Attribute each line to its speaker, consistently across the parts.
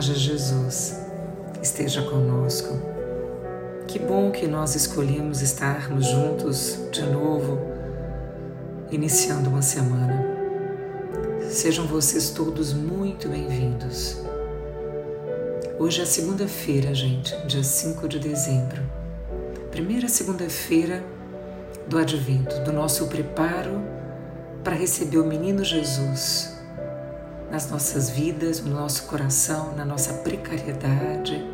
Speaker 1: haja Jesus, esteja conosco. Que bom que nós escolhemos estarmos juntos de novo, iniciando uma semana. Sejam vocês todos muito bem-vindos. Hoje é segunda-feira, gente, dia 5 de dezembro. Primeira segunda-feira do advento, do nosso preparo para receber o menino Jesus nas nossas vidas, no nosso coração, na nossa precariedade,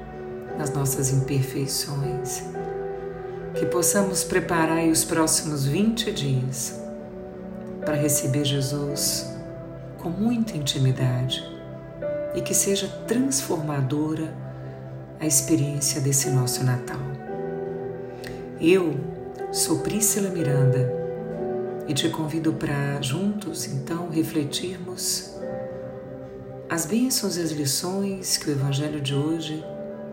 Speaker 1: nas nossas imperfeições. Que possamos preparar os próximos 20 dias para receber Jesus com muita intimidade e que seja transformadora a experiência desse nosso Natal. Eu sou Priscila Miranda e te convido para juntos então refletirmos as bênçãos e as lições que o Evangelho de hoje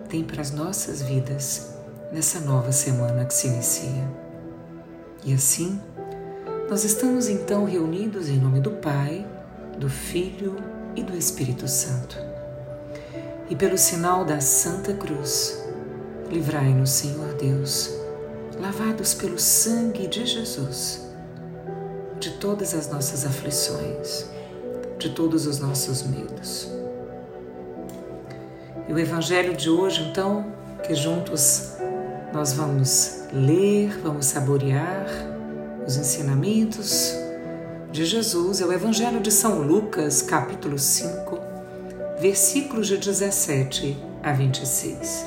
Speaker 1: tem para as nossas vidas nessa nova semana que se inicia. E assim, nós estamos então reunidos em nome do Pai, do Filho e do Espírito Santo. E pelo sinal da Santa Cruz, livrai-nos, Senhor Deus, lavados pelo sangue de Jesus, de todas as nossas aflições de todos os nossos medos. E o Evangelho de hoje, então, que juntos nós vamos ler, vamos saborear os ensinamentos de Jesus, é o Evangelho de São Lucas, capítulo 5, versículos de 17 a 26.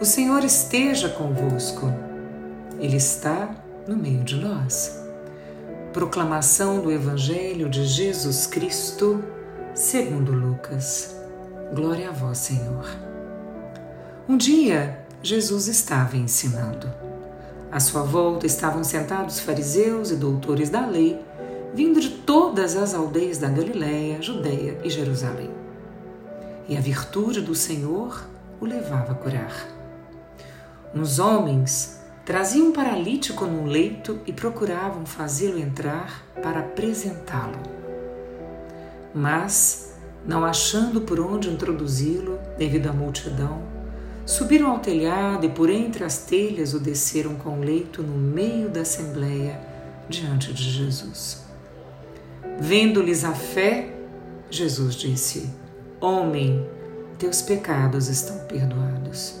Speaker 1: O Senhor esteja convosco, Ele está no meio de nós. Proclamação do Evangelho de Jesus Cristo, segundo Lucas. Glória a vós, Senhor. Um dia, Jesus estava ensinando. À sua volta estavam sentados fariseus e doutores da lei, vindo de todas as aldeias da Galiléia, Judéia e Jerusalém. E a virtude do Senhor o levava a curar. Uns homens Traziam um paralítico num leito e procuravam fazê-lo entrar para apresentá-lo. Mas, não achando por onde introduzi-lo, devido à multidão, subiram ao telhado e por entre as telhas o desceram com o leito no meio da assembleia diante de Jesus. Vendo-lhes a fé, Jesus disse: Homem, teus pecados estão perdoados.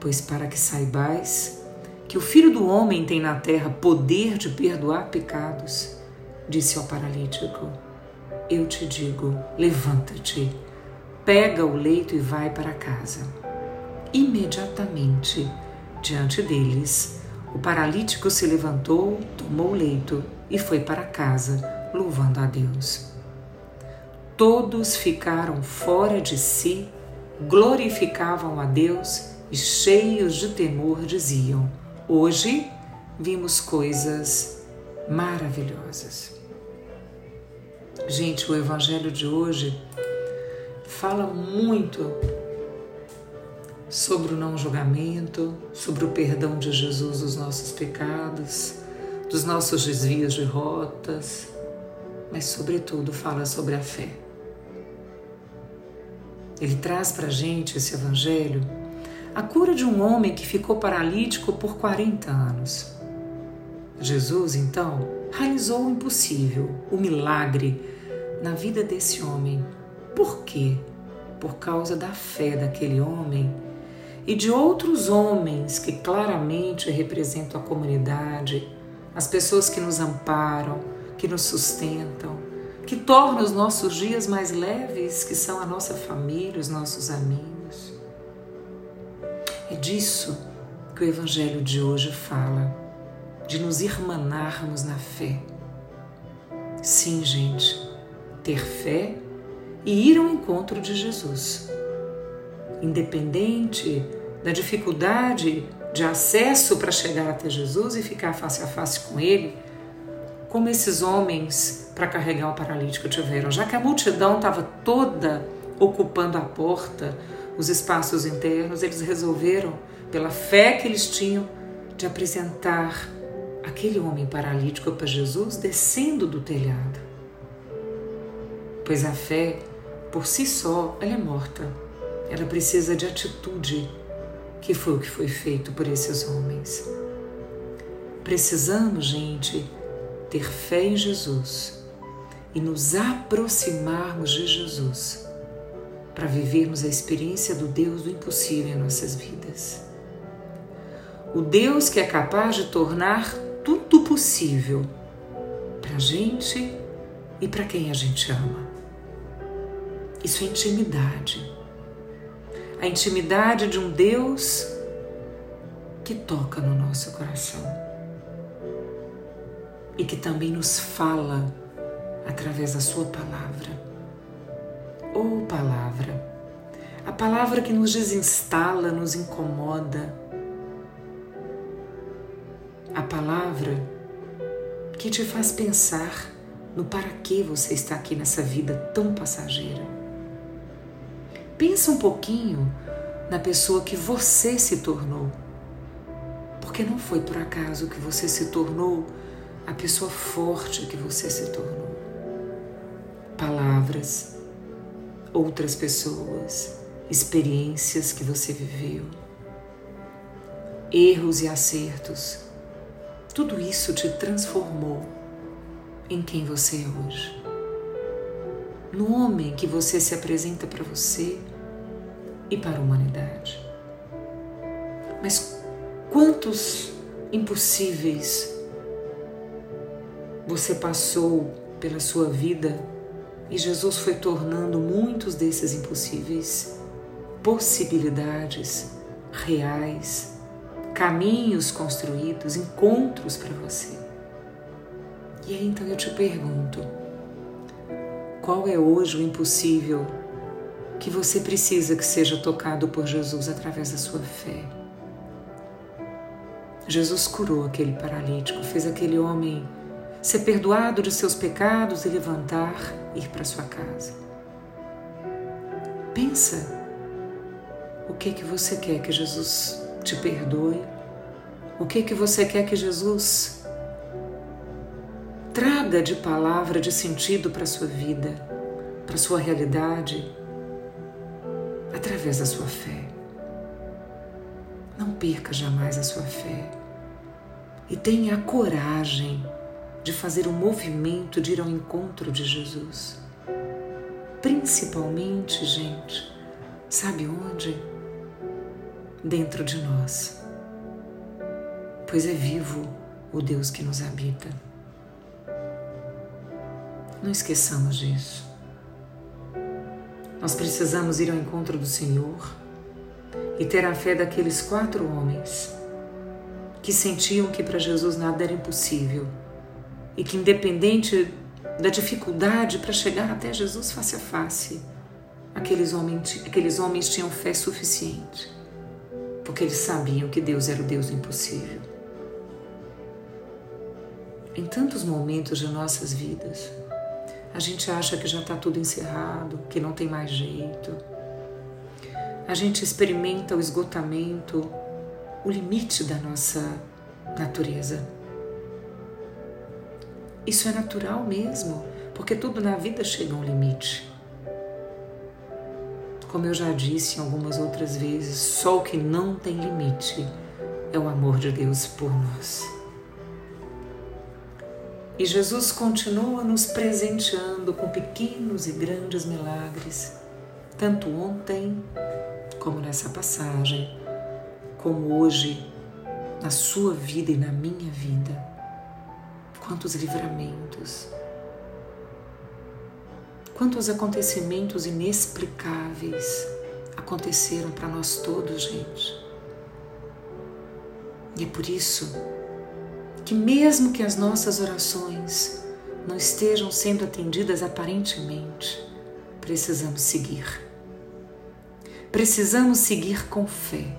Speaker 1: Pois para que saibais que o Filho do Homem tem na terra poder de perdoar pecados, disse ao paralítico: Eu te digo, levanta-te, pega o leito e vai para casa. Imediatamente, diante deles, o paralítico se levantou, tomou o leito e foi para casa, louvando a Deus. Todos ficaram fora de si, glorificavam a Deus e cheios de temor diziam: Hoje vimos coisas maravilhosas. Gente, o Evangelho de hoje fala muito sobre o não julgamento, sobre o perdão de Jesus dos nossos pecados, dos nossos desvios de rotas, mas, sobretudo, fala sobre a fé. Ele traz para a gente esse Evangelho a cura de um homem que ficou paralítico por 40 anos. Jesus, então, realizou o impossível, o milagre, na vida desse homem. Por quê? Por causa da fé daquele homem e de outros homens que claramente representam a comunidade, as pessoas que nos amparam, que nos sustentam, que tornam os nossos dias mais leves, que são a nossa família, os nossos amigos. Disso que o Evangelho de hoje fala, de nos irmanarmos na fé. Sim, gente, ter fé e ir ao encontro de Jesus. independente da dificuldade de acesso para chegar até Jesus e ficar face a face com Ele, como esses homens para carregar o paralítico tiveram, já que a multidão estava toda ocupando a porta, os espaços internos, eles resolveram, pela fé que eles tinham, de apresentar aquele homem paralítico para Jesus descendo do telhado. Pois a fé, por si só, ela é morta. Ela precisa de atitude, que foi o que foi feito por esses homens. Precisamos, gente, ter fé em Jesus e nos aproximarmos de Jesus para vivermos a experiência do Deus do impossível em nossas vidas. O Deus que é capaz de tornar tudo possível para a gente e para quem a gente ama. Isso é intimidade. A intimidade de um Deus que toca no nosso coração e que também nos fala através da Sua palavra. Ou palavra, a palavra que nos desinstala, nos incomoda, a palavra que te faz pensar no para que você está aqui nessa vida tão passageira. Pensa um pouquinho na pessoa que você se tornou. Porque não foi por acaso que você se tornou a pessoa forte que você se tornou. Palavras, outras pessoas, experiências que você viveu, erros e acertos, tudo isso te transformou em quem você é hoje. No homem que você se apresenta para você e para a humanidade. Mas quantos impossíveis você passou pela sua vida e Jesus foi tornando muitos desses impossíveis possibilidades reais, caminhos construídos, encontros para você. E aí então eu te pergunto: qual é hoje o impossível que você precisa que seja tocado por Jesus através da sua fé? Jesus curou aquele paralítico, fez aquele homem ser perdoado de seus pecados e levantar, ir para sua casa. Pensa o que que você quer que Jesus te perdoe? O que que você quer que Jesus traga de palavra, de sentido para sua vida, para sua realidade, através da sua fé? Não perca jamais a sua fé e tenha a coragem de fazer o movimento de ir ao encontro de Jesus. Principalmente, gente, sabe onde? Dentro de nós. Pois é vivo o Deus que nos habita. Não esqueçamos disso. Nós precisamos ir ao encontro do Senhor e ter a fé daqueles quatro homens que sentiam que para Jesus nada era impossível e que, independente da dificuldade para chegar até Jesus face a face, aqueles homens, aqueles homens tinham fé suficiente, porque eles sabiam que Deus era o Deus do impossível. Em tantos momentos de nossas vidas, a gente acha que já está tudo encerrado, que não tem mais jeito. A gente experimenta o esgotamento, o limite da nossa natureza. Isso é natural mesmo, porque tudo na vida chega a um limite. Como eu já disse algumas outras vezes, só o que não tem limite é o amor de Deus por nós. E Jesus continua nos presenteando com pequenos e grandes milagres, tanto ontem como nessa passagem, como hoje, na sua vida e na minha vida. Quantos livramentos, quantos acontecimentos inexplicáveis aconteceram para nós todos, gente. E é por isso que, mesmo que as nossas orações não estejam sendo atendidas aparentemente, precisamos seguir. Precisamos seguir com fé.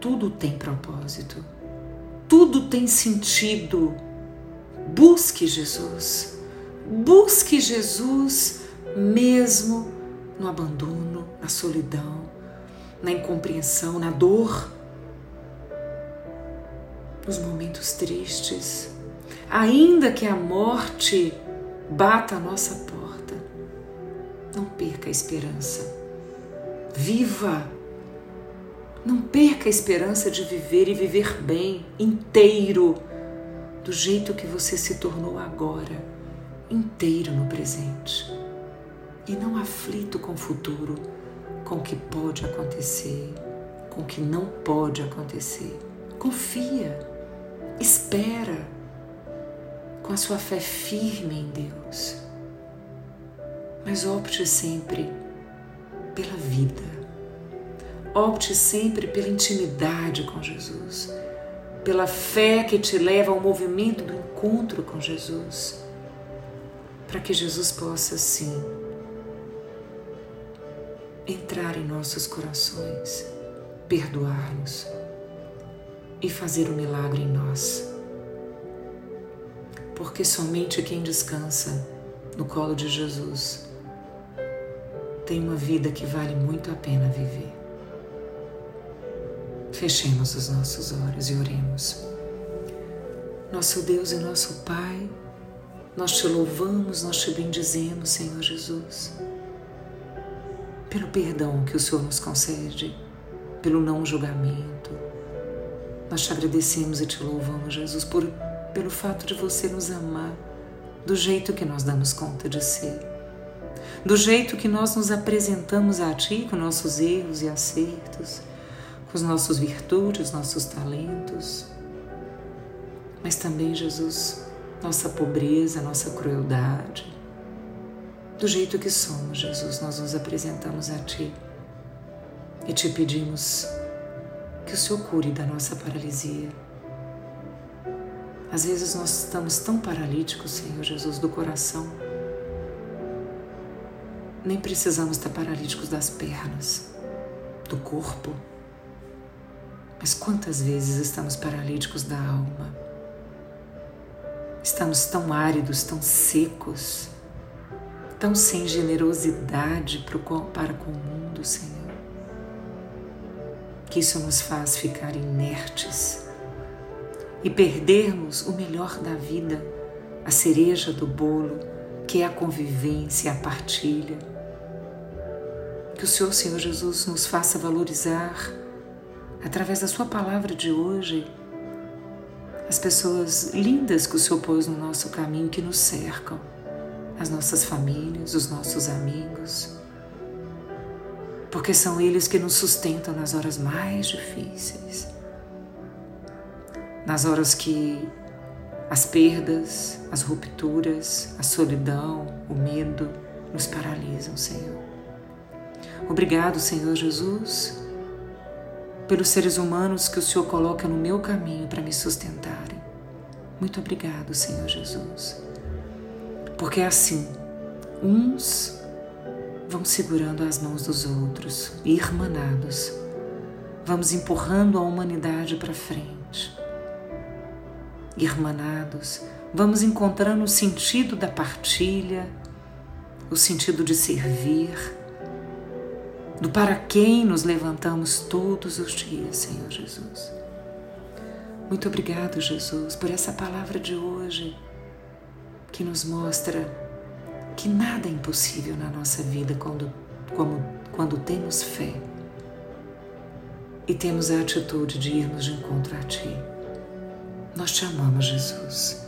Speaker 1: Tudo tem propósito, tudo tem sentido. Busque Jesus, busque Jesus mesmo no abandono, na solidão, na incompreensão, na dor, nos momentos tristes. Ainda que a morte bata a nossa porta, não perca a esperança. Viva! Não perca a esperança de viver e viver bem, inteiro, do jeito que você se tornou agora, inteiro no presente e não aflito com o futuro, com o que pode acontecer, com o que não pode acontecer. Confia, espera, com a sua fé firme em Deus. Mas opte sempre pela vida. Opte sempre pela intimidade com Jesus, pela fé que te leva ao movimento do encontro com Jesus, para que Jesus possa sim entrar em nossos corações, perdoar-nos e fazer o um milagre em nós. Porque somente quem descansa no colo de Jesus tem uma vida que vale muito a pena viver. Fechemos os nossos olhos e oremos. Nosso Deus e nosso Pai, nós te louvamos, nós te bendizemos, Senhor Jesus pelo perdão que o Senhor nos concede, pelo não julgamento. Nós te agradecemos e te louvamos, Jesus, por, pelo fato de você nos amar do jeito que nós damos conta de ser, do jeito que nós nos apresentamos a Ti com nossos erros e acertos, os nossos virtudes, nossos talentos, mas também, Jesus, nossa pobreza, nossa crueldade, do jeito que somos, Jesus, nós nos apresentamos a Ti e te pedimos que o Senhor cure da nossa paralisia. Às vezes nós estamos tão paralíticos, Senhor Jesus, do coração. Nem precisamos estar paralíticos das pernas, do corpo. Mas quantas vezes estamos paralíticos da alma? Estamos tão áridos, tão secos tão sem generosidade para com o mundo, Senhor, que isso nos faz ficar inertes e perdermos o melhor da vida, a cereja do bolo, que é a convivência, a partilha. Que o Senhor, Senhor Jesus, nos faça valorizar, através da Sua palavra de hoje, as pessoas lindas que o Senhor pôs no nosso caminho, que nos cercam as nossas famílias, os nossos amigos, porque são eles que nos sustentam nas horas mais difíceis, nas horas que as perdas, as rupturas, a solidão, o medo nos paralisam, Senhor. Obrigado, Senhor Jesus, pelos seres humanos que o Senhor coloca no meu caminho para me sustentarem. Muito obrigado, Senhor Jesus. Porque é assim, uns vão segurando as mãos dos outros, irmanados, vamos empurrando a humanidade para frente. Irmanados, vamos encontrando o sentido da partilha, o sentido de servir, do para quem nos levantamos todos os dias, Senhor Jesus. Muito obrigado, Jesus, por essa palavra de hoje que nos mostra que nada é impossível na nossa vida quando, quando, quando temos fé e temos a atitude de irmos de encontro a Ti. Nós te amamos, Jesus.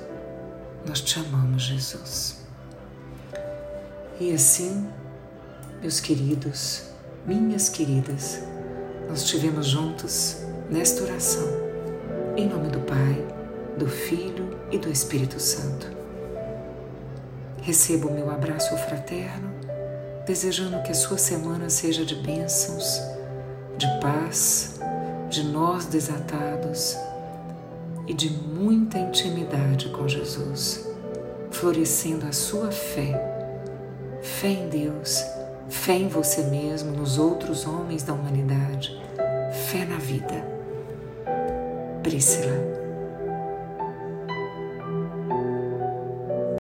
Speaker 1: Nós te amamos, Jesus. E assim, meus queridos, minhas queridas, nós estivemos juntos nesta oração, em nome do Pai, do Filho e do Espírito Santo. Receba o meu abraço fraterno, desejando que a sua semana seja de bênçãos, de paz, de nós desatados e de muita intimidade com Jesus, florescendo a sua fé, fé em Deus, fé em você mesmo, nos outros homens da humanidade, fé na vida. Priscila.